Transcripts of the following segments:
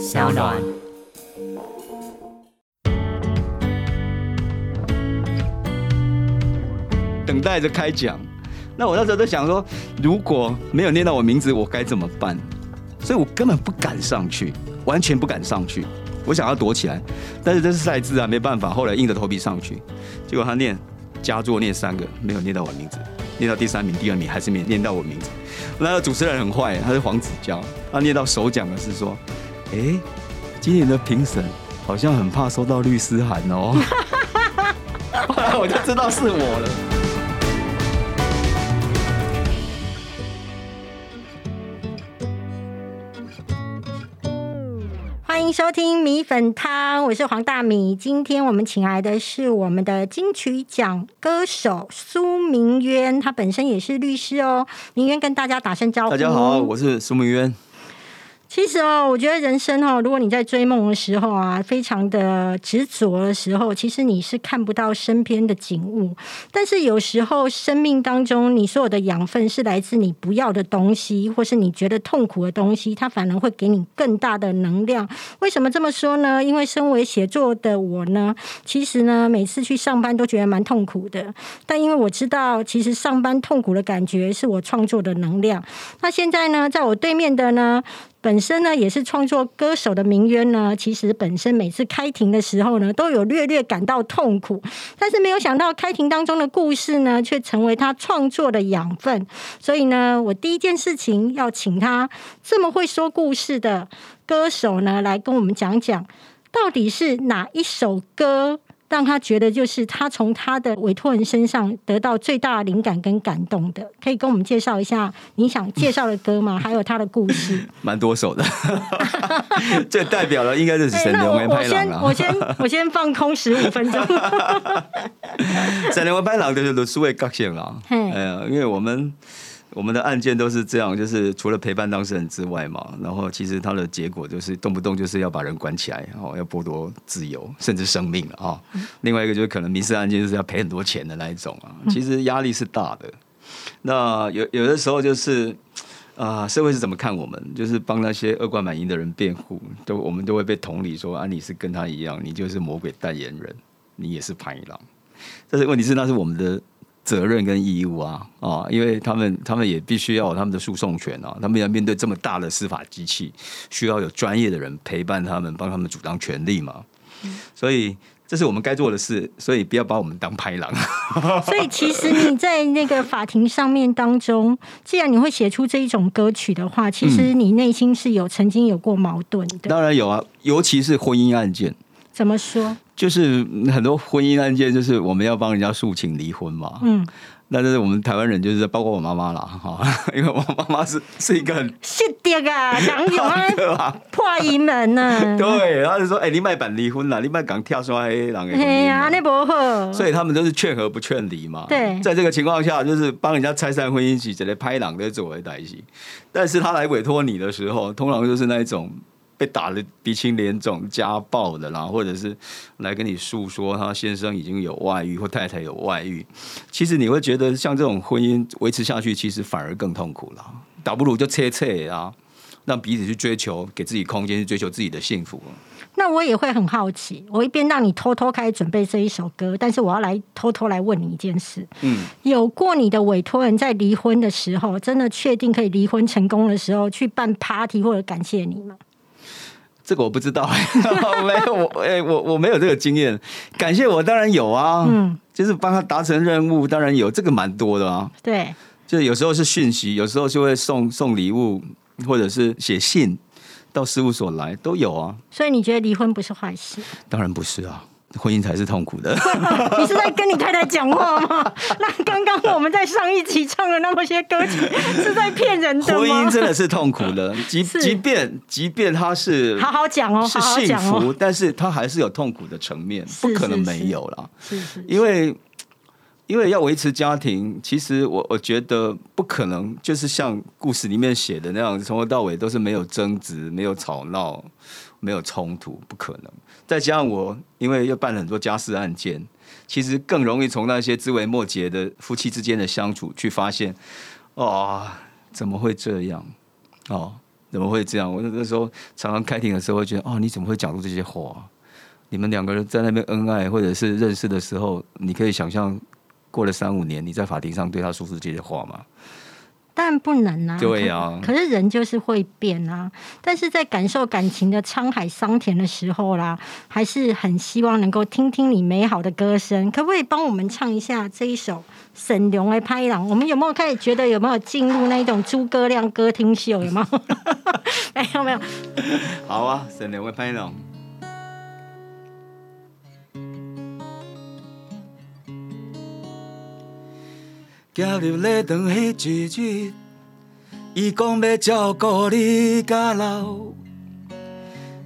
小暖。等待着开讲。那我那时候在想说，如果没有念到我名字，我该怎么办？所以我根本不敢上去，完全不敢上去。我想要躲起来，但是这是赛制啊，没办法。后来硬着头皮上去，结果他念佳作念三个，没有念到我名字，念到第三名、第二名还是没念到我名字。那个主持人很坏，他是黄子佼，他念到首奖的是说，哎，今年的评审好像很怕收到律师函哦。后 来我就知道是我了。欢迎收听米粉汤，我是黄大米。今天我们请来的是我们的金曲奖歌手苏明渊，他本身也是律师哦。明渊跟大家打声招呼。大家好，我是苏明渊。其实哦，我觉得人生哦，如果你在追梦的时候啊，非常的执着的时候，其实你是看不到身边的景物。但是有时候生命当中，你所有的养分是来自你不要的东西，或是你觉得痛苦的东西，它反而会给你更大的能量。为什么这么说呢？因为身为写作的我呢，其实呢，每次去上班都觉得蛮痛苦的。但因为我知道，其实上班痛苦的感觉是我创作的能量。那现在呢，在我对面的呢？本身呢也是创作歌手的明渊呢，其实本身每次开庭的时候呢，都有略略感到痛苦，但是没有想到开庭当中的故事呢，却成为他创作的养分。所以呢，我第一件事情要请他这么会说故事的歌手呢，来跟我们讲讲，到底是哪一首歌。让他觉得就是他从他的委托人身上得到最大的灵感跟感动的，可以跟我们介绍一下你想介绍的歌吗？还有他的故事，蛮多首的，最代表了应该是沈连文拍郎我先我先我先放空十五分钟。沈连文拍郎的都是为高兴了，哎呀，因为我们。我们的案件都是这样，就是除了陪伴当事人之外嘛，然后其实它的结果就是动不动就是要把人关起来，哦，要剥夺自由甚至生命了啊。另外一个就是可能民事案件就是要赔很多钱的那一种啊，其实压力是大的。那有有的时候就是啊，社会是怎么看我们？就是帮那些恶贯满盈的人辩护，都我们都会被同理说啊，你是跟他一样，你就是魔鬼代言人，你也是潘一郎。但是问题是那是我们的。责任跟义务啊啊，因为他们他们也必须要有他们的诉讼权啊，他们要面对这么大的司法机器，需要有专业的人陪伴他们，帮他们主张权利嘛。所以这是我们该做的事，所以不要把我们当拍狼。所以其实你在那个法庭上面当中，既然你会写出这一种歌曲的话，其实你内心是有曾经有过矛盾的。当然有啊，尤其是婚姻案件。怎么说？就是很多婚姻案件，就是我们要帮人家诉请离婚嘛。嗯，那这是我们台湾人，就是包括我妈妈啦，哈，因为我妈妈是是一个很是的啊，讲有 啊，破银门呢。对，然后就说：“哎，你卖板离婚了，你卖港跳刷黑狼。”哎呀，那不好。所以他们都是劝和不劝离嘛。对，在这个情况下，就是帮人家拆散婚姻，直接拍档的作为代替。但是他来委托你的时候，通常就是那一种。被打的鼻青脸肿、家暴的啦，或者是来跟你诉说他先生已经有外遇或太太有外遇，其实你会觉得像这种婚姻维持下去，其实反而更痛苦了。倒不如就切切啊，让彼此去追求，给自己空间去追求自己的幸福。那我也会很好奇，我一边让你偷偷开始准备这一首歌，但是我要来偷偷来问你一件事：嗯，有过你的委托人在离婚的时候，真的确定可以离婚成功的时候，去办 party 或者感谢你吗？这个我不知道，没有我哎，我我没有这个经验。感谢我当然有啊，嗯，就是帮他达成任务，当然有，这个蛮多的啊。对，就有时候是讯息，有时候就会送送礼物，或者是写信到事务所来，都有啊。所以你觉得离婚不是坏事？当然不是啊。婚姻才是痛苦的。你是在跟你太太讲话吗？那刚刚我们在上一集唱的那么些歌曲，是在骗人的婚姻真的是痛苦的，即即便即便他是好好讲哦，是幸福，但是他还是有痛苦的层面，不可能没有了。是是，因为因为要维持家庭，其实我我觉得不可能，就是像故事里面写的那样，从头到尾都是没有争执、没有吵闹、没有冲突，不可能。再加上我，因为又办了很多家事案件，其实更容易从那些枝微末节的夫妻之间的相处去发现，哦，怎么会这样？哦，怎么会这样？我那时候常常开庭的时候会觉得，哦，你怎么会讲出这些话？你们两个人在那边恩爱或者是认识的时候，你可以想象过了三五年，你在法庭上对他说出这些话吗？但不能啊，对呀。可是人就是会变啊。但是在感受感情的沧海桑田的时候啦，还是很希望能够听听你美好的歌声。可不可以帮我们唱一下这一首《沈龙的拍郎》？我们有没有开始觉得有没有进入那一种诸葛亮歌厅秀？有没有？没有没有。好啊，《沈龙的拍郎》。行入礼堂迄一日，伊讲要照顾你到老，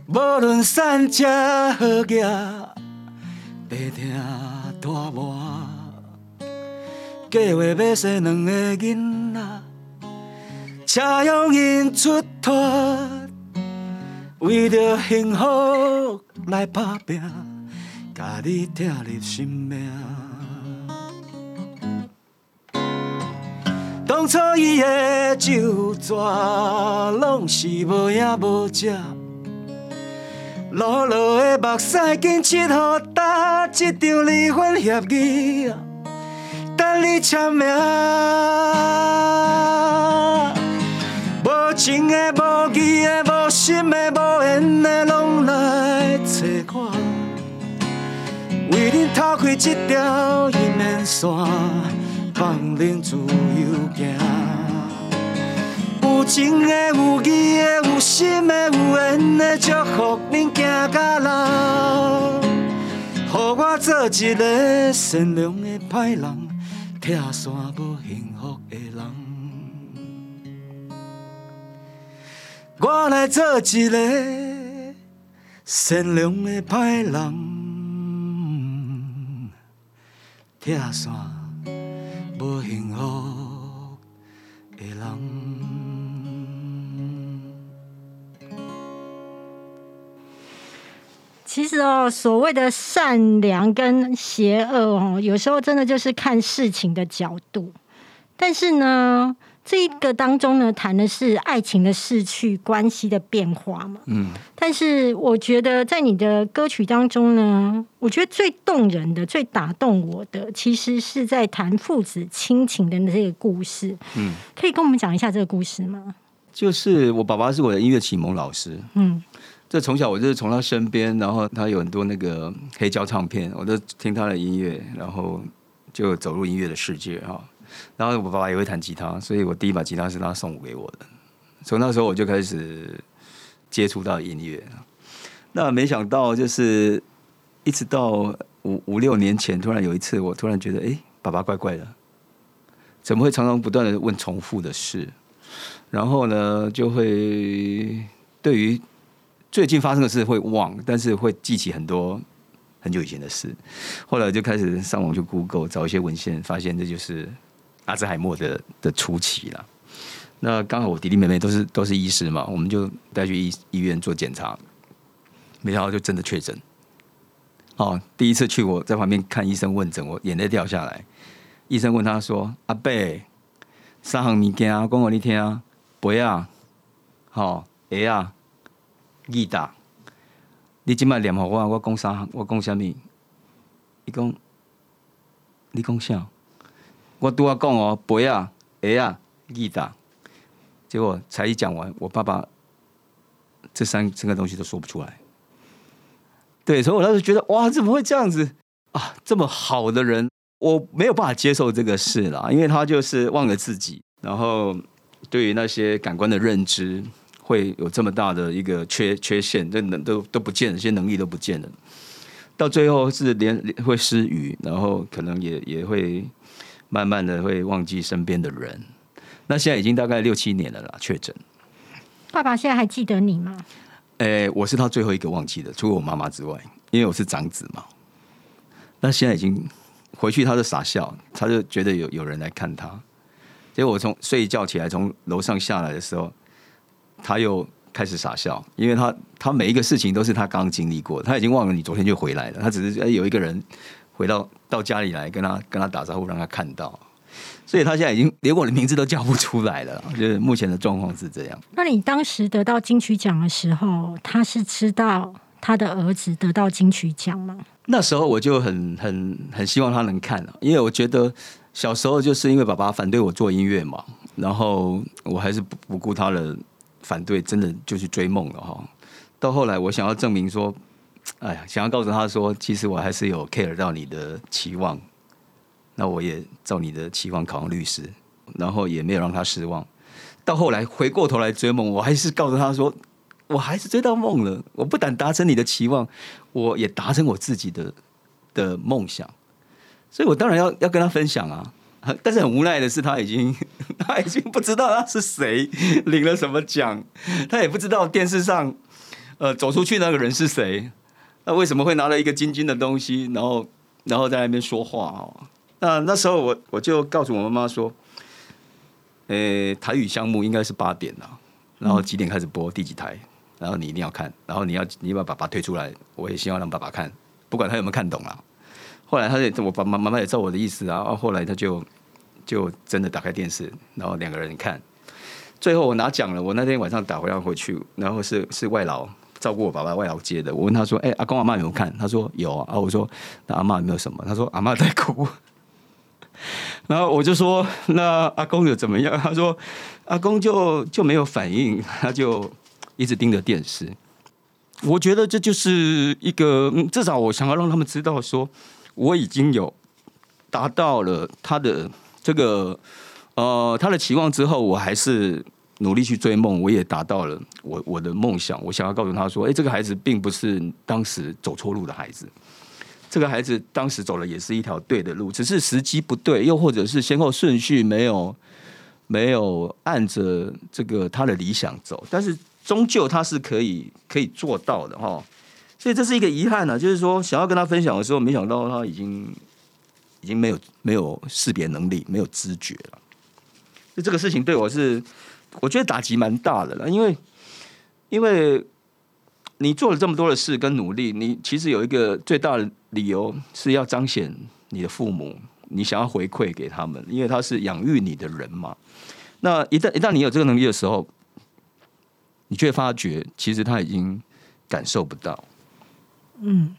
无论善食好业，白听大磨。计划要生两个囡仔，车用因出脱，为着幸福来打拼，甲你疼入心命。当初伊的酒纸，拢是无影无迹，落落的目屎紧切互打一张离婚协议，等你签名。无情的、无义的、无心的、无缘的，拢来找我，为恁偷开这条姻缘线。放任自由行，有情的、有义的、有心的、有缘的，祝福恁行到老。予我做一个善良的歹人，拆散无幸福的人。我来做一个善良的歹人，拆散。其实哦，所谓的善良跟邪恶哦，有时候真的就是看事情的角度。但是呢。这个当中呢，谈的是爱情的逝去、关系的变化嘛。嗯。但是我觉得，在你的歌曲当中呢，我觉得最动人的、最打动我的，其实是在谈父子亲情的这个故事。嗯。可以跟我们讲一下这个故事吗？就是我爸爸是我的音乐启蒙老师。嗯。这从小我就是从他身边，然后他有很多那个黑胶唱片，我都听他的音乐，然后就走入音乐的世界哈。然后我爸爸也会弹吉他，所以我第一把吉他是他送给我的。从那时候我就开始接触到音乐。那没想到就是一直到五五六年前，突然有一次，我突然觉得，哎，爸爸怪怪的，怎么会常常不断的问重复的事？然后呢，就会对于最近发生的事会忘，但是会记起很多很久以前的事。后来就开始上网去 Google 找一些文献，发现这就是。阿兹海默的的初期了，那刚好我弟弟妹妹都是都是医师嘛，我们就带去医医院做检查，没想到就真的确诊。哦，第一次去我在旁边看医生问诊，我眼泪掉下来。医生问他说：“阿贝，三行物件啊讲我你听啊，杯啊，好鞋啊，耳达，你今麦念好我，我讲三行，我讲什么？伊讲，你讲啥？”我都要讲哦，杯啊，鞋啊，吉他，结果才一讲完，我爸爸这三三个东西都说不出来。对，所以我当时觉得，哇，怎么会这样子啊？这么好的人，我没有办法接受这个事啦，因为他就是忘了自己，然后对于那些感官的认知会有这么大的一个缺缺陷，这能都都不见了，这些能力都不见了，到最后是连会失语，然后可能也也会。慢慢的会忘记身边的人，那现在已经大概六七年了啦。确诊，爸爸现在还记得你吗？诶，我是他最后一个忘记的，除了我妈妈之外，因为我是长子嘛。那现在已经回去，他就傻笑，他就觉得有有人来看他。结果我从睡一觉起来，从楼上下来的时候，他又开始傻笑，因为他他每一个事情都是他刚刚经历过，他已经忘了你昨天就回来了，他只是有一个人。回到到家里来跟他跟他打招呼，让他看到，所以他现在已经连我的名字都叫不出来了。就是目前的状况是这样。那你当时得到金曲奖的时候，他是知道他的儿子得到金曲奖吗？那时候我就很很很希望他能看了，因为我觉得小时候就是因为爸爸反对我做音乐嘛，然后我还是不不顾他的反对，真的就去追梦了哈。到后来我想要证明说，哎呀，想要告诉他说，其实我还是有 care 到你的期望，那我也照你的期望考上律师，然后也没有让他失望。到后来回过头来追梦，我还是告诉他说。我还是追到梦了。我不但达成你的期望，我也达成我自己的的梦想。所以我当然要要跟他分享啊。但是很无奈的是，他已经 他已经不知道他是谁领了什么奖，他也不知道电视上呃走出去那个人是谁。那为什么会拿了一个金金的东西，然后然后在那边说话哦？那那时候我我就告诉我妈妈说，呃，台语项目应该是八点啊，然后几点开始播，第几台？然后你一定要看，然后你要你把爸爸推出来，我也希望让爸爸看，不管他有没有看懂啊。后来他也我爸妈妈妈也照我的意思啊，后来他就就真的打开电视，然后两个人看。最后我拿奖了，我那天晚上打回来回去，然后是是外劳照顾我爸爸外劳接的。我问他说：“哎，阿公阿妈有没有看？”他说：“有啊。”我说：“那阿妈有没有什么？”他说：“阿妈在哭。”然后我就说：“那阿公有怎么样？”他说：“阿公就就没有反应，他就。”一直盯着电视，我觉得这就是一个至少我想要让他们知道，说我已经有达到了他的这个呃他的期望之后，我还是努力去追梦，我也达到了我我的梦想。我想要告诉他说，哎，这个孩子并不是当时走错路的孩子，这个孩子当时走的也是一条对的路，只是时机不对，又或者是先后顺序没有没有按着这个他的理想走，但是。终究他是可以可以做到的哈，所以这是一个遗憾呢。就是说，想要跟他分享的时候，没想到他已经已经没有没有识别能力，没有知觉了。就这个事情对我是，我觉得打击蛮大的了。因为因为你做了这么多的事跟努力，你其实有一个最大的理由是要彰显你的父母，你想要回馈给他们，因为他是养育你的人嘛。那一旦一旦你有这个能力的时候，你却发觉，其实他已经感受不到。嗯，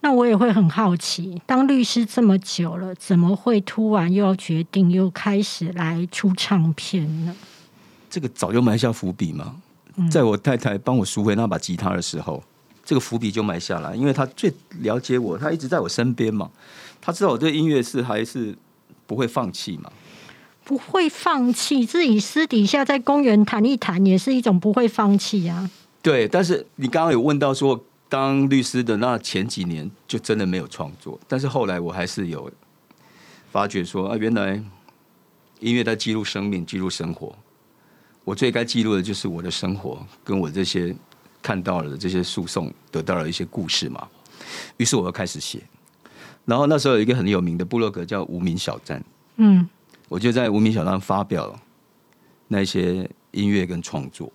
那我也会很好奇，当律师这么久了，怎么会突然又要决定又开始来出唱片呢？这个早就埋下伏笔嘛。在我太太帮我赎回那把吉他的时候，这个伏笔就埋下来，因为他最了解我，他一直在我身边嘛，他知道我对音乐是还是不会放弃嘛。不会放弃，自己私底下在公园谈一谈，也是一种不会放弃啊。对，但是你刚刚有问到说，当律师的那前几年就真的没有创作，但是后来我还是有发觉说啊，原来音乐在记录生命，记录生活。我最该记录的就是我的生活，跟我这些看到了这些诉讼得到了一些故事嘛。于是我又开始写，然后那时候有一个很有名的部落格叫无名小站，嗯。我就在无名小站发表那些音乐跟创作。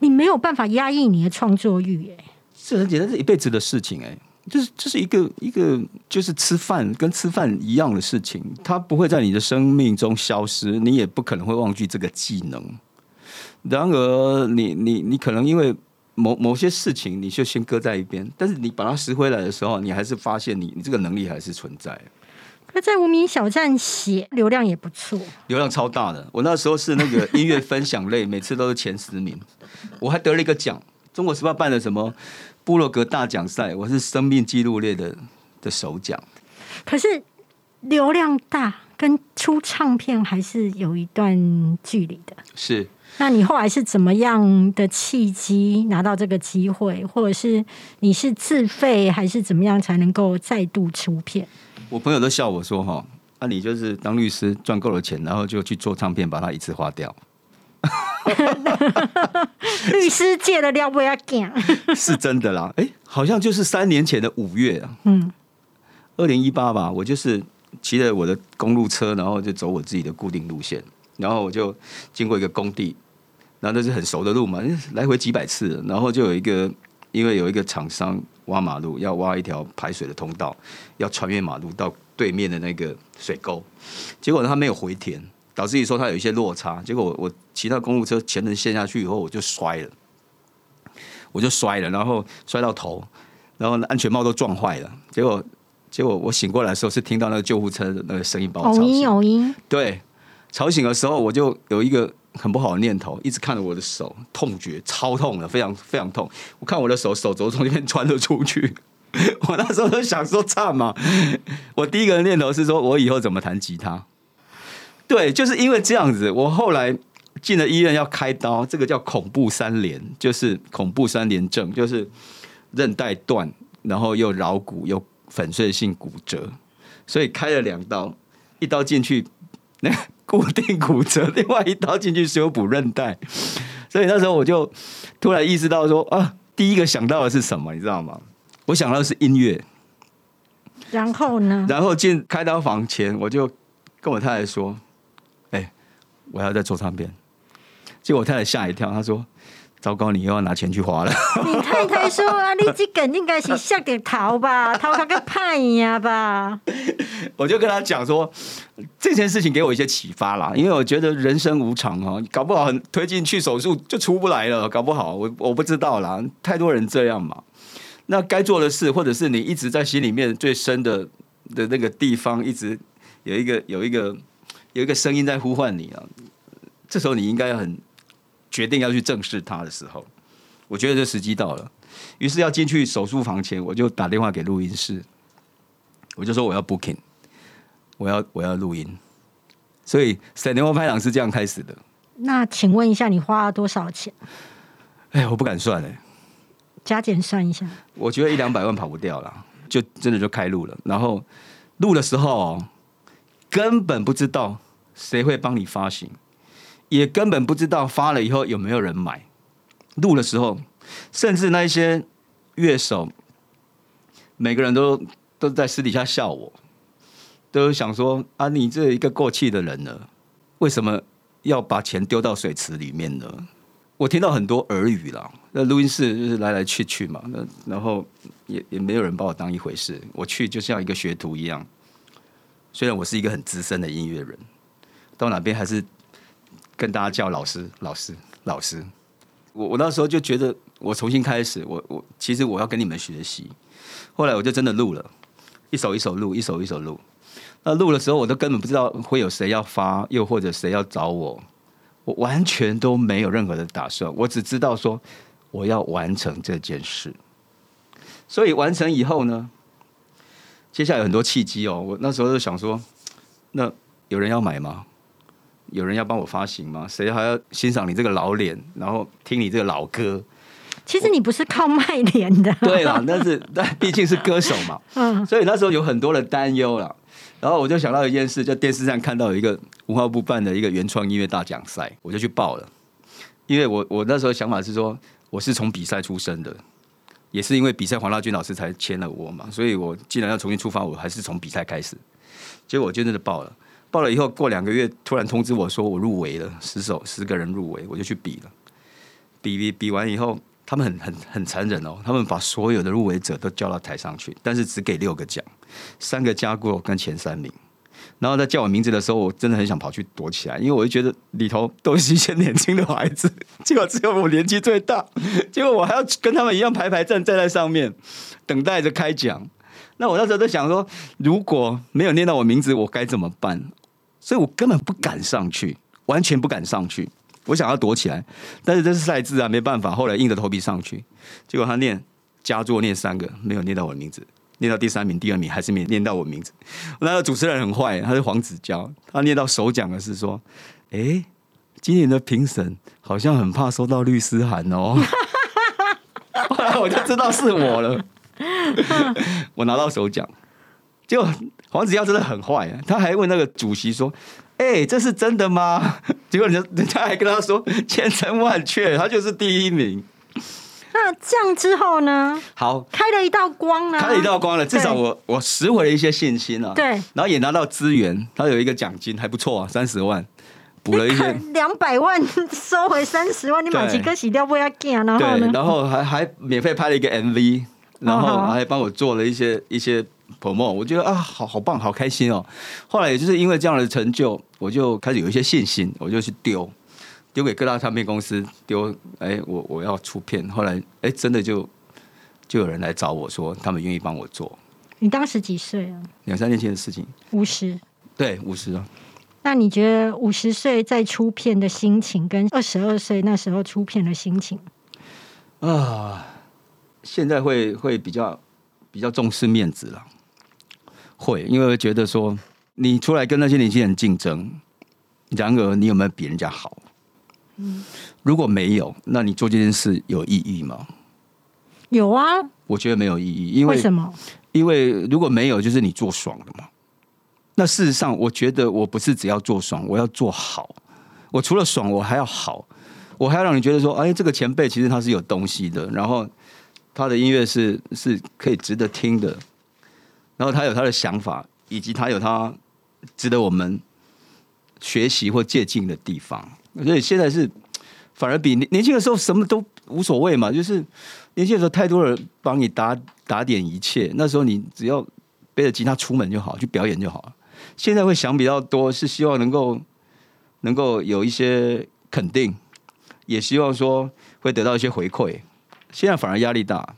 你没有办法压抑你的创作欲，哎，这很简单，是一辈子的事情，哎，就是这是一个一个就是吃饭跟吃饭一样的事情，它不会在你的生命中消失，你也不可能会忘记这个技能。然而，你你你可能因为某某些事情，你就先搁在一边，但是你把它拾回来的时候，你还是发现你你这个能力还是存在。那在无名小站写流量也不错，流量超大的。我那时候是那个 音乐分享类，每次都是前十名，我还得了一个奖。中国时报办的什么布洛格大奖赛，我是生命记录类的的首奖。可是流量大跟出唱片还是有一段距离的。是，那你后来是怎么样的契机拿到这个机会，或者是你是自费还是怎么样才能够再度出片？我朋友都笑我说：“哈，那你就是当律师赚够了钱，然后就去做唱片，把它一次花掉。”律师借的料不要讲，是真的啦。哎，好像就是三年前的五月啊，嗯，二零一八吧。我就是骑着我的公路车，然后就走我自己的固定路线，然后我就经过一个工地，然后那是很熟的路嘛，来回几百次，然后就有一个，因为有一个厂商挖马路，要挖一条排水的通道，要穿越马路到对面的那个水沟。结果呢，他没有回填，导致于说他有一些落差。结果我我骑到公路车前轮陷下去以后，我就摔了，我就摔了，然后摔到头，然后安全帽都撞坏了。结果结果我醒过来的时候，是听到那个救护车的那个声音把我吵醒。对，吵醒的时候我就有一个。很不好的念头，一直看着我的手，痛觉超痛的，非常非常痛。我看我的手，手肘从那边穿了出去。我那时候都想说唱嘛。我第一个念头是说，我以后怎么弹吉他？对，就是因为这样子。我后来进了医院要开刀，这个叫恐怖三连，就是恐怖三连症，就是韧带断，然后又桡骨又粉碎性骨折，所以开了两刀，一刀进去那。固定骨折，另外一刀进去修补韧带，所以那时候我就突然意识到说啊，第一个想到的是什么，你知道吗？我想到的是音乐。然后呢？然后进开刀房前，我就跟我太太说：“哎，我要再做唱片。”结果我太太吓一跳，她说。糟糕，你又要拿钱去花了。你太太说啊，你这个应该是下点逃吧，逃他个派呀吧。我就跟他讲说，这件事情给我一些启发啦，因为我觉得人生无常哦，搞不好推进去手术就出不来了，搞不好我我不知道啦，太多人这样嘛。那该做的事，或者是你一直在心里面最深的的那个地方，一直有一个有一个有一个声音在呼唤你啊，这时候你应该很。决定要去正视他的时候，我觉得这时机到了。于是要进去手术房前，我就打电话给录音室，我就说我要 booking，我要我要录音。所以闪电花拍档是这样开始的。那请问一下，你花了多少钱？哎，我不敢算哎，加减算一下。我觉得一两百万跑不掉了，就真的就开录了。然后录的时候，根本不知道谁会帮你发行。也根本不知道发了以后有没有人买。录的时候，甚至那一些乐手，每个人都都在私底下笑我，都想说：“啊，你这一个过气的人呢，为什么要把钱丢到水池里面呢？”我听到很多耳语啦。那录音室就是来来去去嘛，那然后也也没有人把我当一回事。我去就像一个学徒一样，虽然我是一个很资深的音乐人，到哪边还是。跟大家叫老师，老师，老师。我我那时候就觉得，我重新开始，我我其实我要跟你们学习。后来我就真的录了，一首一首录，一首一首录。那录的时候，我都根本不知道会有谁要发，又或者谁要找我，我完全都没有任何的打算。我只知道说，我要完成这件事。所以完成以后呢，接下来有很多契机哦。我那时候就想说，那有人要买吗？有人要帮我发行吗？谁还要欣赏你这个老脸，然后听你这个老歌？其实你不是靠卖脸的，对啦，但是但毕竟是歌手嘛，嗯，所以那时候有很多的担忧了。然后我就想到一件事，就电视上看到有一个文化部办的一个原创音乐大奖赛，我就去报了。因为我我那时候想法是说，我是从比赛出身的，也是因为比赛黄大军老师才签了我嘛，所以我既然要重新出发，我还是从比赛开始。结果我就真的报了。报了以后，过两个月突然通知我说我入围了，十首十个人入围，我就去比了。比比比完以后，他们很很很残忍哦，他们把所有的入围者都叫到台上去，但是只给六个奖，三个加过跟前三名。然后在叫我名字的时候，我真的很想跑去躲起来，因为我就觉得里头都是一些年轻的孩子，结果只有我年纪最大，结果我还要跟他们一样排排站站在上面，等待着开奖。那我那时候在想说，如果没有念到我名字，我该怎么办？所以我根本不敢上去，完全不敢上去。我想要躲起来，但是这是赛制啊，没办法。后来硬着头皮上去，结果他念佳作念三个，没有念到我的名字。念到第三名、第二名，还是没念到我名字。那个主持人很坏，他是黄子佼，他念到首奖的是说：“哎，今年的评审好像很怕收到律师函哦。”后来我就知道是我了，我拿到首奖，就。黄子佼真的很坏，他还问那个主席说：“哎，这是真的吗？” 结果人家人家还跟他说：“ 千真万确，他就是第一名。”那这样之后呢？好，开了一道光呢，开了一道光了，至少我我拾回了一些信心啊。对，然后也拿到资源，他有一个奖金还不错啊，三十万，补了一些两百万收回三十万，你买几颗洗掉不要紧啊？然后呢？然后还还免费拍了一个 MV。然后还帮我做了一些一些 promo，我觉得啊，好好棒，好开心哦。后来也就是因为这样的成就，我就开始有一些信心，我就去丢丢给各大唱片公司丢，哎，我我要出片。后来哎，真的就就有人来找我说，他们愿意帮我做。你当时几岁啊？两三年前的事情。五十。对，五十啊。那你觉得五十岁再出片的心情，跟二十二岁那时候出片的心情？啊，现在会会比较比较重视面子了。会，因为觉得说你出来跟那些年轻人竞争，然而你有没有比人家好？嗯，如果没有，那你做这件事有意义吗？有啊，我觉得没有意义，因为为什么？因为如果没有，就是你做爽了嘛。那事实上，我觉得我不是只要做爽，我要做好。我除了爽，我还要好，我还要让你觉得说，哎，这个前辈其实他是有东西的，然后他的音乐是是可以值得听的，然后他有他的想法，以及他有他值得我们学习或借鉴的地方。所以现在是反而比年年轻的时候什么都无所谓嘛，就是年轻的时候太多人帮你打打点一切，那时候你只要背着吉他出门就好，去表演就好了。现在会想比较多，是希望能够能够有一些肯定，也希望说会得到一些回馈。现在反而压力大。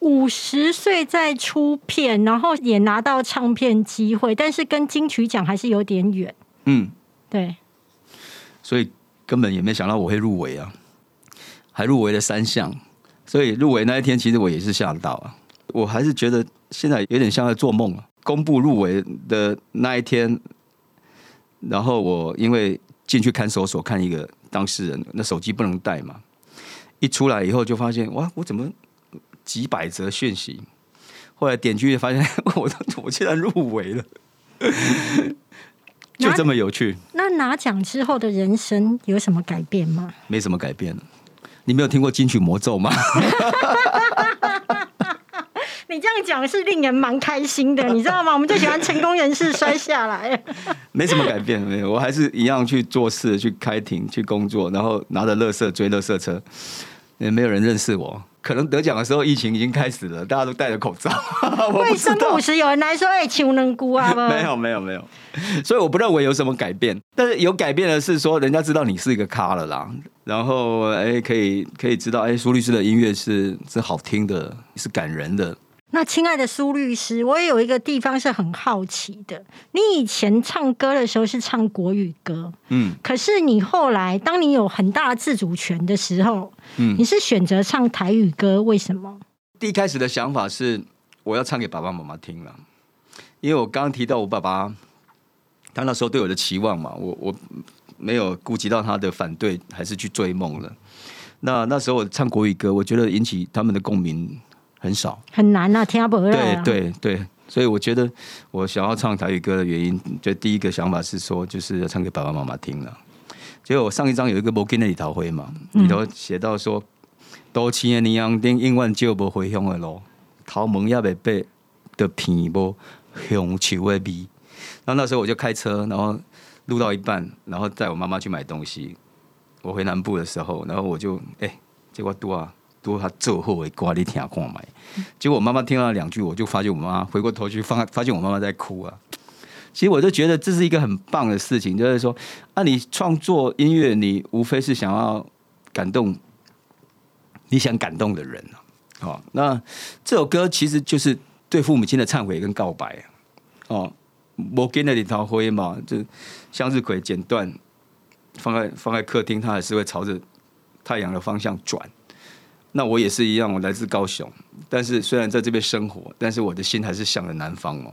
五十岁再出片，然后也拿到唱片机会，但是跟金曲奖还是有点远。嗯，对。所以根本也没想到我会入围啊，还入围了三项。所以入围那一天，其实我也是吓到啊。我还是觉得现在有点像在做梦啊。公布入围的那一天，然后我因为进去看守所看一个当事人，那手机不能带嘛。一出来以后就发现，哇，我怎么几百则讯息？后来点进去发现，我我竟然入围了，就这么有趣。那拿奖之后的人生有什么改变吗？没什么改变你没有听过金曲魔咒吗？你这样讲是令人蛮开心的，你知道吗？我们最喜欢成功人士摔下来。没什么改变，没有，我还是一样去做事、去开庭、去工作，然后拿着乐色追乐色车，也没有人认识我。可能得奖的时候，疫情已经开始了，大家都戴着口罩。为什么五十有人来说哎，求能估啊？没有，没有，没有。所以我不认为有什么改变，但是有改变的是说，人家知道你是一个咖了啦，然后哎，可以可以知道哎，苏律师的音乐是是好听的，是感人的。那亲爱的苏律师，我也有一个地方是很好奇的。你以前唱歌的时候是唱国语歌，嗯，可是你后来当你有很大的自主权的时候，嗯，你是选择唱台语歌，为什么？第一开始的想法是我要唱给爸爸妈妈听了，因为我刚刚提到我爸爸，他那时候对我的期望嘛，我我没有顾及到他的反对，还是去追梦了。那那时候我唱国语歌，我觉得引起他们的共鸣。很少，很难啊，听不懂。对对对，所以我觉得我想要唱台语歌的原因，就第一个想法是说，就是要唱给爸爸妈妈听了。结果我上一张有一个《摩根的里头灰》嘛，里头写到说，多情的尼昂丁永远就无回乡的路，头毛也未白的片无乡愁的味。然后那时候我就开车，然后录到一半，然后带我妈妈去买东西。我回南部的时候，然后我就哎，结果多啊。多他最后会挂你听看买，结果我妈妈听了两句，我就发现我妈妈回过头去发发现我妈妈在哭啊。其实我就觉得这是一个很棒的事情，就是说啊，你创作音乐，你无非是想要感动你想感动的人啊。好，那这首歌其实就是对父母亲的忏悔跟告白哦。我给那里桃灰嘛，就向日葵剪断，放在放在客厅，它还是会朝着太阳的方向转。那我也是一样，我来自高雄，但是虽然在这边生活，但是我的心还是向着南方哦。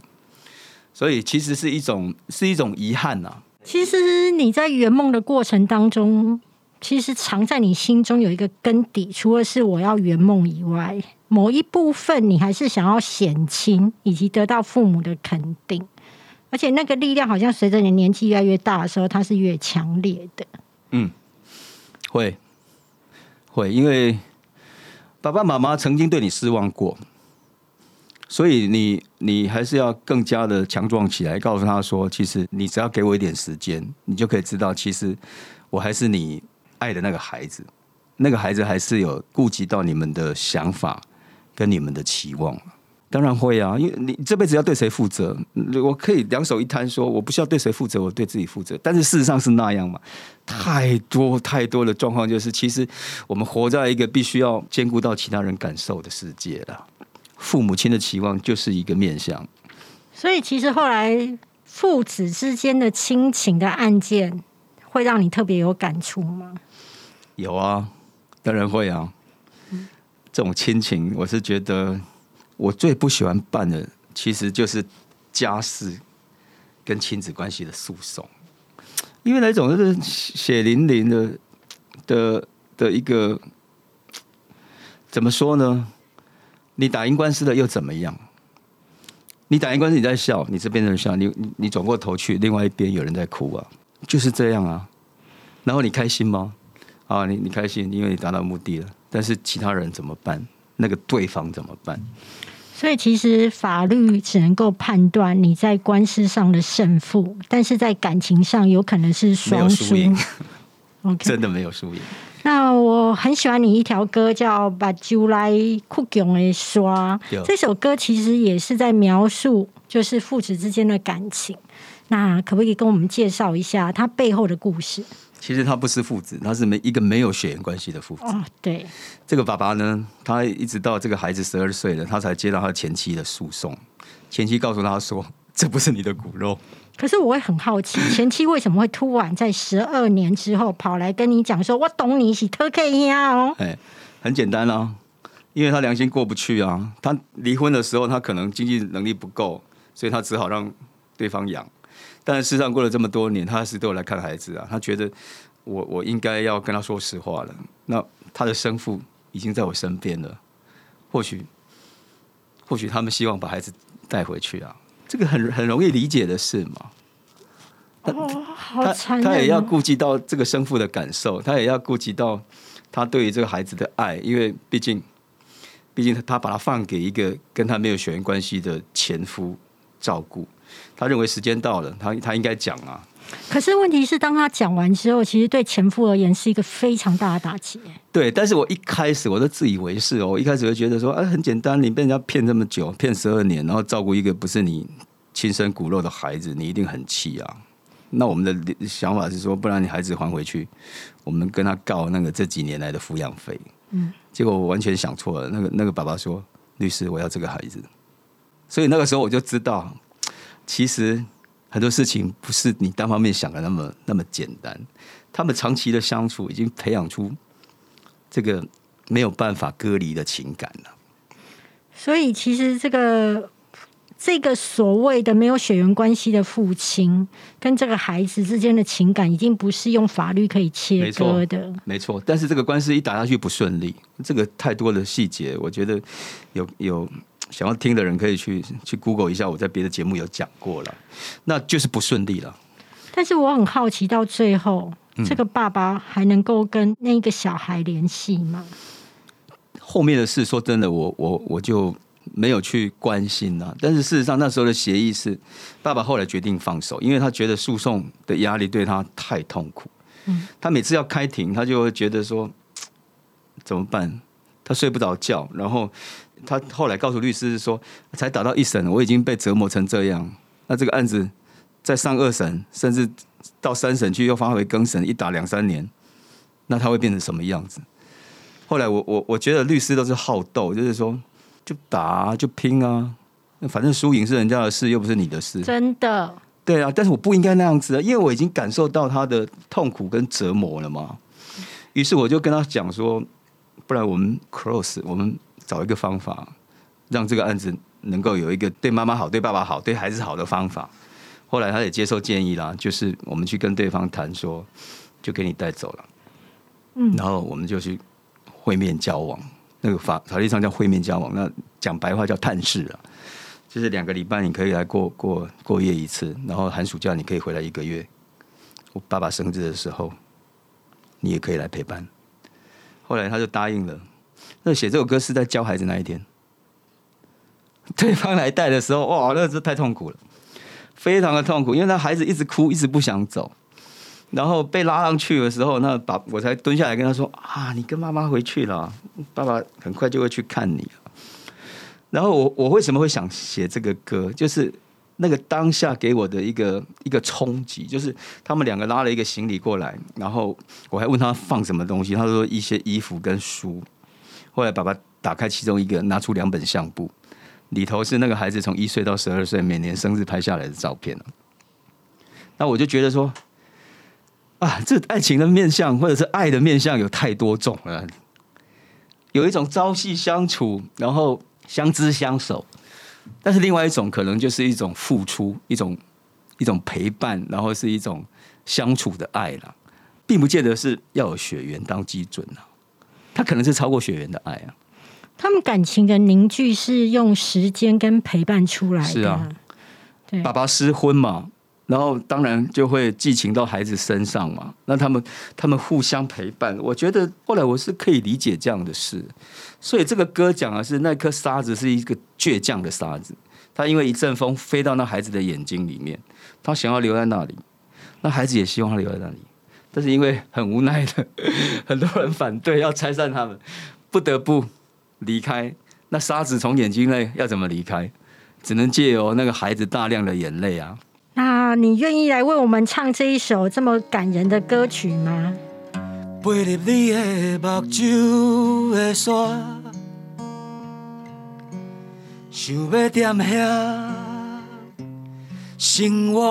所以其实是一种是一种遗憾呐。其实你在圆梦的过程当中，其实藏在你心中有一个根底，除了是我要圆梦以外，某一部分你还是想要显亲，以及得到父母的肯定。而且那个力量好像随着你年纪越来越大的时候，它是越强烈的。嗯，会会因为。爸爸妈妈曾经对你失望过，所以你你还是要更加的强壮起来，告诉他说：“其实你只要给我一点时间，你就可以知道，其实我还是你爱的那个孩子，那个孩子还是有顾及到你们的想法，跟你们的期望。当然会啊，因为你这辈子要对谁负责？我可以两手一摊说，我不需要对谁负责，我对自己负责。但是事实上是那样嘛？太多太多的状况，就是其实我们活在一个必须要兼顾到其他人感受的世界了。父母亲的期望就是一个面向。所以，其实后来父子之间的亲情的案件，会让你特别有感触吗？有啊，当然会啊。这种亲情，我是觉得。我最不喜欢办的，其实就是家事跟亲子关系的诉讼，因为那种就是血淋淋的的的一个，怎么说呢？你打赢官司的又怎么样？你打赢官司你在笑，你这边人笑，你你转过头去，另外一边有人在哭啊，就是这样啊。然后你开心吗？啊，你你开心，因为你达到目的了。但是其他人怎么办？那个对方怎么办？所以其实法律只能够判断你在官司上的胜负，但是在感情上有可能是双输。OK，真的没有输赢。那我很喜欢你一条歌叫《把酒来酷囧的刷》，这首歌其实也是在描述就是父子之间的感情。那可不可以跟我们介绍一下它背后的故事？其实他不是父子，他是没一个没有血缘关系的父子。哦，对。这个爸爸呢，他一直到这个孩子十二岁了，他才接到他前妻的诉讼。前妻告诉他说：“这不是你的骨肉。”可是我会很好奇，前妻为什么会突然在十二年之后跑来跟你讲说：“我懂你是特 K 呀？”哦，哎，很简单啊，因为他良心过不去啊。他离婚的时候，他可能经济能力不够，所以他只好让对方养。但是事实上过了这么多年，他是都有来看孩子啊。他觉得我我应该要跟他说实话了。那他的生父已经在我身边了，或许或许他们希望把孩子带回去啊。这个很很容易理解的事嘛。哦，好残他也要顾及到这个生父的感受，他也要顾及到他对于这个孩子的爱，因为毕竟毕竟他把他放给一个跟他没有血缘关系的前夫照顾。他认为时间到了，他他应该讲啊。可是问题是，当他讲完之后，其实对前夫而言是一个非常大的打击。对，但是我一开始我都自以为是哦，我一开始会觉得说，哎，很简单，你被人家骗这么久，骗十二年，然后照顾一个不是你亲生骨肉的孩子，你一定很气啊。那我们的想法是说，不然你孩子还回去，我们跟他告那个这几年来的抚养费。嗯，结果我完全想错了。那个那个爸爸说，律师，我要这个孩子。所以那个时候我就知道。其实很多事情不是你单方面想的那么那么简单。他们长期的相处已经培养出这个没有办法隔离的情感了。所以，其实这个这个所谓的没有血缘关系的父亲跟这个孩子之间的情感，已经不是用法律可以切割的。没错，但是这个官司一打下去不顺利，这个太多的细节，我觉得有有。想要听的人可以去去 Google 一下，我在别的节目有讲过了，那就是不顺利了。但是我很好奇，到最后这个爸爸还能够跟那个小孩联系吗？后面的事，说真的，我我我就没有去关心了。但是事实上，那时候的协议是，爸爸后来决定放手，因为他觉得诉讼的压力对他太痛苦。嗯，他每次要开庭，他就会觉得说怎么办？他睡不着觉，然后。他后来告诉律师说：“才打到一审，我已经被折磨成这样。那这个案子再上二审，甚至到三审去又发回更审，一打两三年，那他会变成什么样子？”后来我我我觉得律师都是好斗，就是说就打就拼啊，反正输赢是人家的事，又不是你的事。真的？对啊，但是我不应该那样子啊，因为我已经感受到他的痛苦跟折磨了嘛。于是我就跟他讲说：“不然我们 close，我们。”找一个方法，让这个案子能够有一个对妈妈好、对爸爸好、对孩子好的方法。后来他也接受建议啦，就是我们去跟对方谈说，就给你带走了。嗯，然后我们就去会面交往，那个法法律上叫会面交往，那讲白话叫探视了，就是两个礼拜你可以来过过过夜一次，然后寒暑假你可以回来一个月。我爸爸生日的时候，你也可以来陪伴。后来他就答应了。那写这首歌是在教孩子那一天，对方来带的时候，哇，那是太痛苦了，非常的痛苦，因为那孩子一直哭，一直不想走，然后被拉上去的时候，那把我才蹲下来跟他说啊，你跟妈妈回去了，爸爸很快就会去看你然后我我为什么会想写这个歌？就是那个当下给我的一个一个冲击，就是他们两个拉了一个行李过来，然后我还问他放什么东西，他说一些衣服跟书。后来爸爸打开其中一个，拿出两本相簿，里头是那个孩子从一岁到十二岁每年生日拍下来的照片。那我就觉得说，啊，这爱情的面相或者是爱的面相有太多种了，有一种朝夕相处，然后。相知相守，但是另外一种可能就是一种付出，一种一种陪伴，然后是一种相处的爱了，并不见得是要有血缘当基准了，他可能是超过血缘的爱啊。他们感情的凝聚是用时间跟陪伴出来的，是啊，对，爸爸失婚嘛。然后当然就会寄情到孩子身上嘛，那他们他们互相陪伴，我觉得后来我是可以理解这样的事，所以这个歌讲的是那颗沙子是一个倔强的沙子，它因为一阵风飞到那孩子的眼睛里面，他想要留在那里，那孩子也希望他留在那里，但是因为很无奈的 很多人反对要拆散他们，不得不离开，那沙子从眼睛内要怎么离开？只能借由那个孩子大量的眼泪啊。那你愿意来为我们唱这一首这么感人的歌曲吗？飞入你的目睭的山，想要踮遐生活，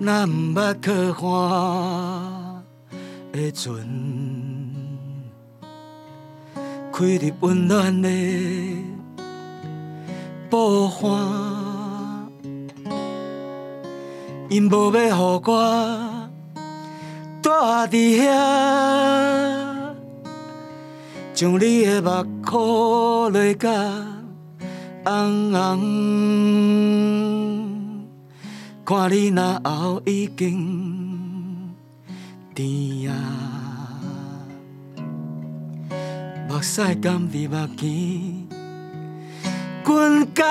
若毋捌可看的船，开入温暖的。步欢，因无要互我住伫遐，将你的目眶泪甲红红，看你那后已经甜啊，目屎甘伫目前。阮家，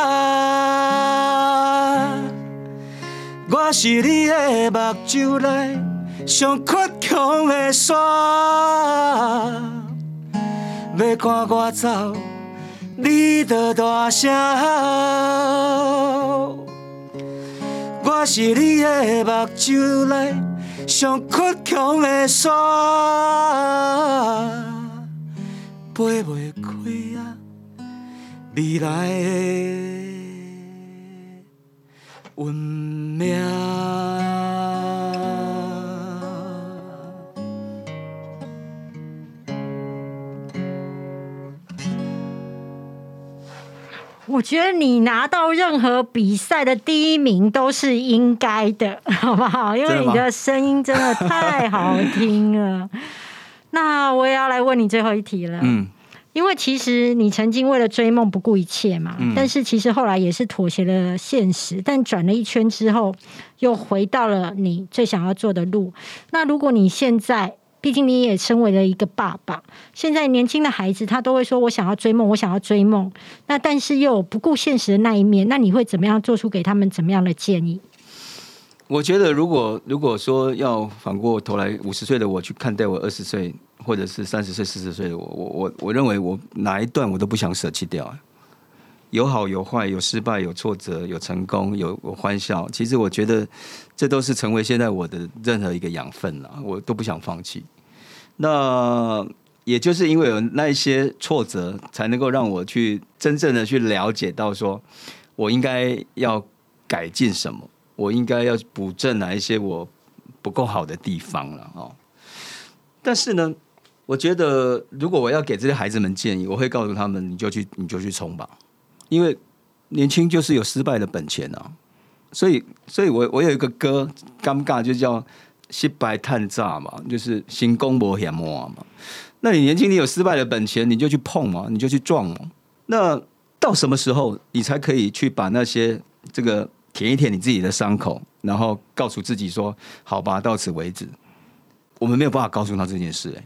我是你的目睭内上倔强的沙，要赶我走，你着大声吼。是你的目睭内上倔强的沙，飞袂开啊！未来的运命。我觉得你拿到任何比赛的第一名都是应该的，好不好？因为你的声音真的太好听了。那我也要来问你最后一题了。嗯。因为其实你曾经为了追梦不顾一切嘛，但是其实后来也是妥协了现实，但转了一圈之后，又回到了你最想要做的路。那如果你现在，毕竟你也身为了一个爸爸，现在年轻的孩子他都会说：“我想要追梦，我想要追梦。”那但是又不顾现实的那一面，那你会怎么样做出给他们怎么样的建议？我觉得，如果如果说要反过头来，五十岁的我去看待我二十岁。或者是三十岁、四十岁的我，我我我认为我哪一段我都不想舍弃掉，有好有坏，有失败，有挫折，有成功，有欢笑。其实我觉得这都是成为现在我的任何一个养分了，我都不想放弃。那也就是因为有那一些挫折，才能够让我去真正的去了解到，说我应该要改进什么，我应该要补正哪一些我不够好的地方了哦。但是呢。我觉得，如果我要给这些孩子们建议，我会告诉他们：你就去，你就去冲吧，因为年轻就是有失败的本钱啊。所以，所以我我有一个歌，尴尬就叫“失败探炸”嘛，就是“行功博险摸”嘛。那你年轻，你有失败的本钱，你就去碰嘛，你就去撞嘛。那到什么时候，你才可以去把那些这个舔一舔你自己的伤口，然后告诉自己说：“好吧，到此为止。”我们没有办法告诉他这件事，哎。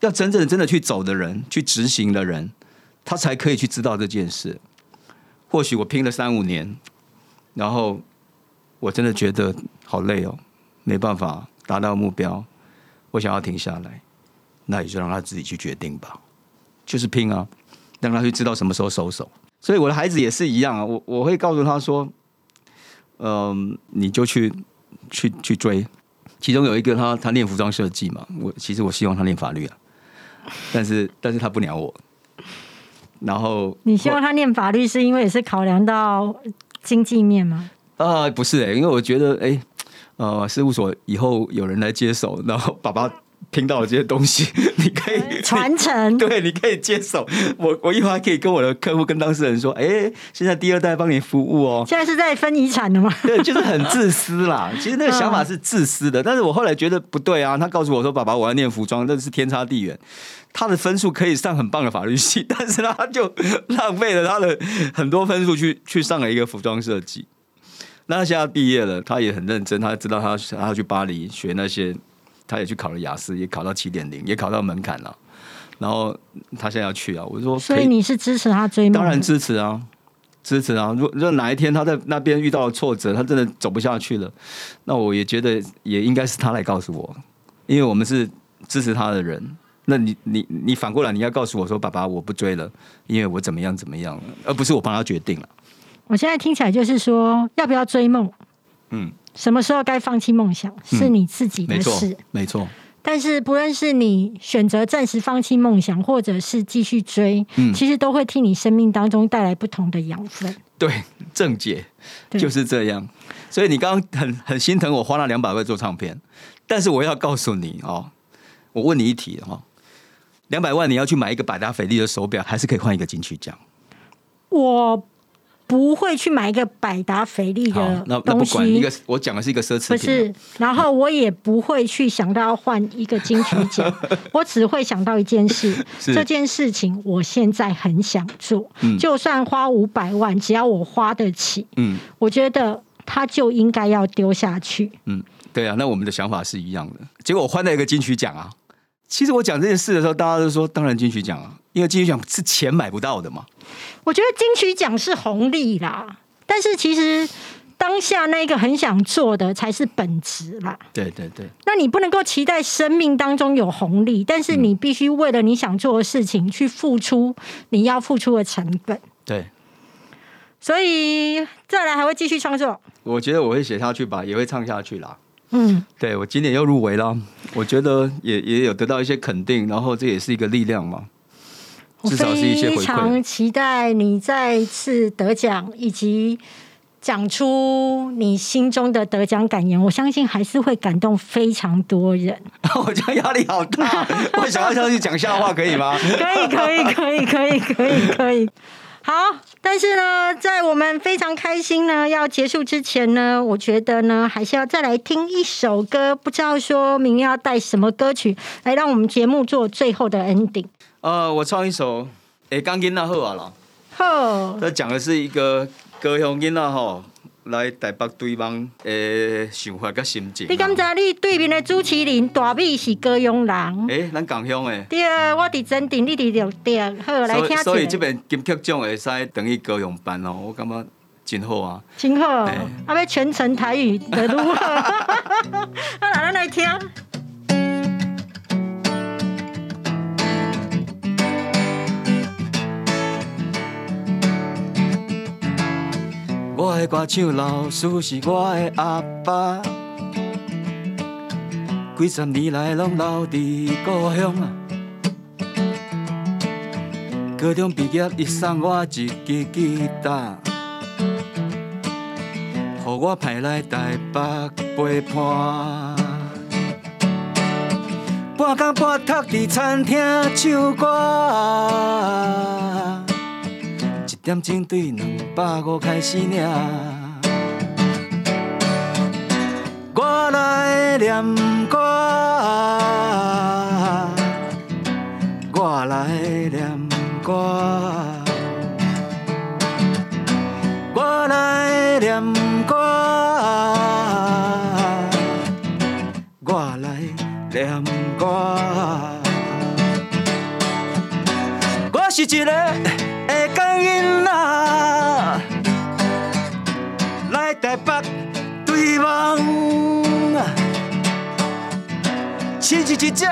要真正真的去走的人，去执行的人，他才可以去知道这件事。或许我拼了三五年，然后我真的觉得好累哦，没办法达到目标，我想要停下来，那也就让他自己去决定吧。就是拼啊，让他去知道什么时候收手。所以我的孩子也是一样啊，我我会告诉他说，嗯，你就去去去追。其中有一个他他练服装设计嘛，我其实我希望他练法律啊，但是但是他不鸟我。然后你希望他念法律，是因为也是考量到经济面吗？啊，不是哎，因为我觉得哎，呃，事务所以后有人来接手，然后爸爸。听到了这些东西，你可以传承，对，你可以接手。我我一会儿还可以跟我的客户、跟当事人说：“哎，现在第二代帮你服务哦。”现在是在分遗产的吗？对，就是很自私啦。其实那个想法是自私的，但是我后来觉得不对啊。他告诉我说：“爸爸，我要念服装，那是天差地远。他的分数可以上很棒的法律系，但是他就浪费了他的很多分数去去上了一个服装设计。那他现在毕业了，他也很认真，他知道他他要去巴黎学那些。”他也去考了雅思，也考到七点零，也考到门槛了。然后他现在要去啊，我说，所以你是支持他追梦？当然支持啊，支持啊。如果哪一天他在那边遇到了挫折，他真的走不下去了，那我也觉得也应该是他来告诉我，因为我们是支持他的人。那你你你反过来你要告诉我说，爸爸我不追了，因为我怎么样怎么样，而不是我帮他决定了。我现在听起来就是说，要不要追梦？嗯。什么时候该放弃梦想是你自己的事，没错。但是不论是你选择暂时放弃梦想，或者是继续追，嗯，其实都会替你生命当中带来不同的养分。对，正解就是这样。所以你刚刚很很心疼我花了两百万做唱片，但是我要告诉你哦，我问你一题哈，两百万你要去买一个百达翡丽的手表，还是可以换一个金曲奖？我。不会去买一个百达翡丽的东西。一个我讲的是一个奢侈品。不是，然后我也不会去想到要换一个金曲奖，我只会想到一件事：这件事情我现在很想做，就算花五百万，只要我花得起，嗯，我觉得他就应该要丢下去。嗯，对啊，那我们的想法是一样的。结果我换了一个金曲奖啊。其实我讲这件事的时候，大家都说当然金曲奖啊，因为金曲奖是钱买不到的嘛。我觉得金曲奖是红利啦，但是其实当下那个很想做的才是本质啦。对对对。那你不能够期待生命当中有红利，但是你必须为了你想做的事情去付出你要付出的成本。对。所以再来还会继续创作。我觉得我会写下去吧，也会唱下去啦。嗯，对我今年又入围了，我觉得也也有得到一些肯定，然后这也是一个力量嘛，至少是一些回馈。非常期待你再次得奖，以及讲出你心中的得奖感言。我相信还是会感动非常多人。我觉得压力好大，我想要上去讲笑话，可以吗？可以，可以，可以，可以，可以，可以。好，但是呢，在我们非常开心呢要结束之前呢，我觉得呢还是要再来听一首歌，不知道说明要带什么歌曲来让我们节目做最后的 ending。呃，我唱一首，诶，刚跟那后啊啦，好，这讲的是一个歌乡囡仔吼。来台北对望的，想法甲心情。你敢知你对面的主持人大美是高雄人？诶，咱共乡的。对，我伫真定，你伫六点。好，来听所以这边金曲奖会使等于高雄班哦，我感觉真好啊。真好，啊，要全程台语的如何？好，啦，咱来听。我的歌唱老师是我的阿爸，几十年来拢留伫故乡。高中毕业，伊送我一支吉他，予我派来台北陪伴。半工半读伫餐厅唱歌。点钟对两百五开始领，我来念歌，我来念歌，我来念歌，我来念歌，我是一个。一只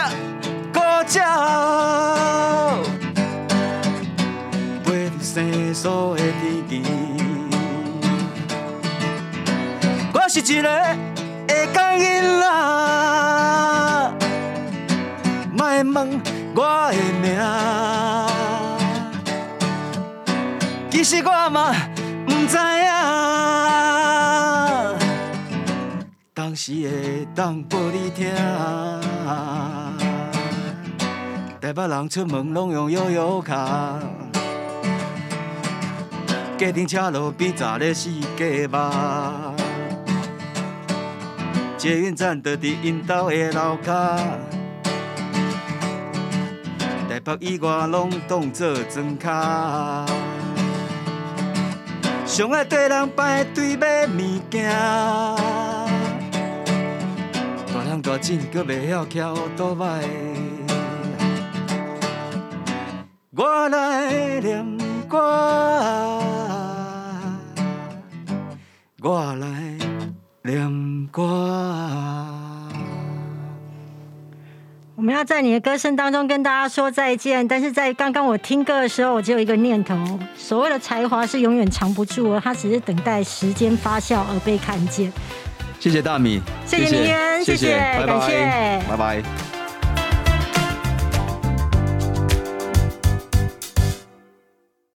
狗鸟，生疏的天气。我是一个会讲囡仔，莫问我的名。其实我嘛不知影，当时会当报你听。台北人出门拢用摇摇卡，家庭车路比早咧四界肉。捷运站就伫因兜的楼骹，台北以外拢当做庄卡。上爱跟人排队买物件，大人大钱搁袂晓徛倒摆。我来念歌，我来念歌。我们要在你的歌声当中跟大家说再见，但是在刚刚我听歌的时候，我只有一个念头：所谓的才华是永远藏不住的，它只是等待时间发酵而被看见。谢谢大米，谢谢明渊，谢谢，拜拜，拜拜。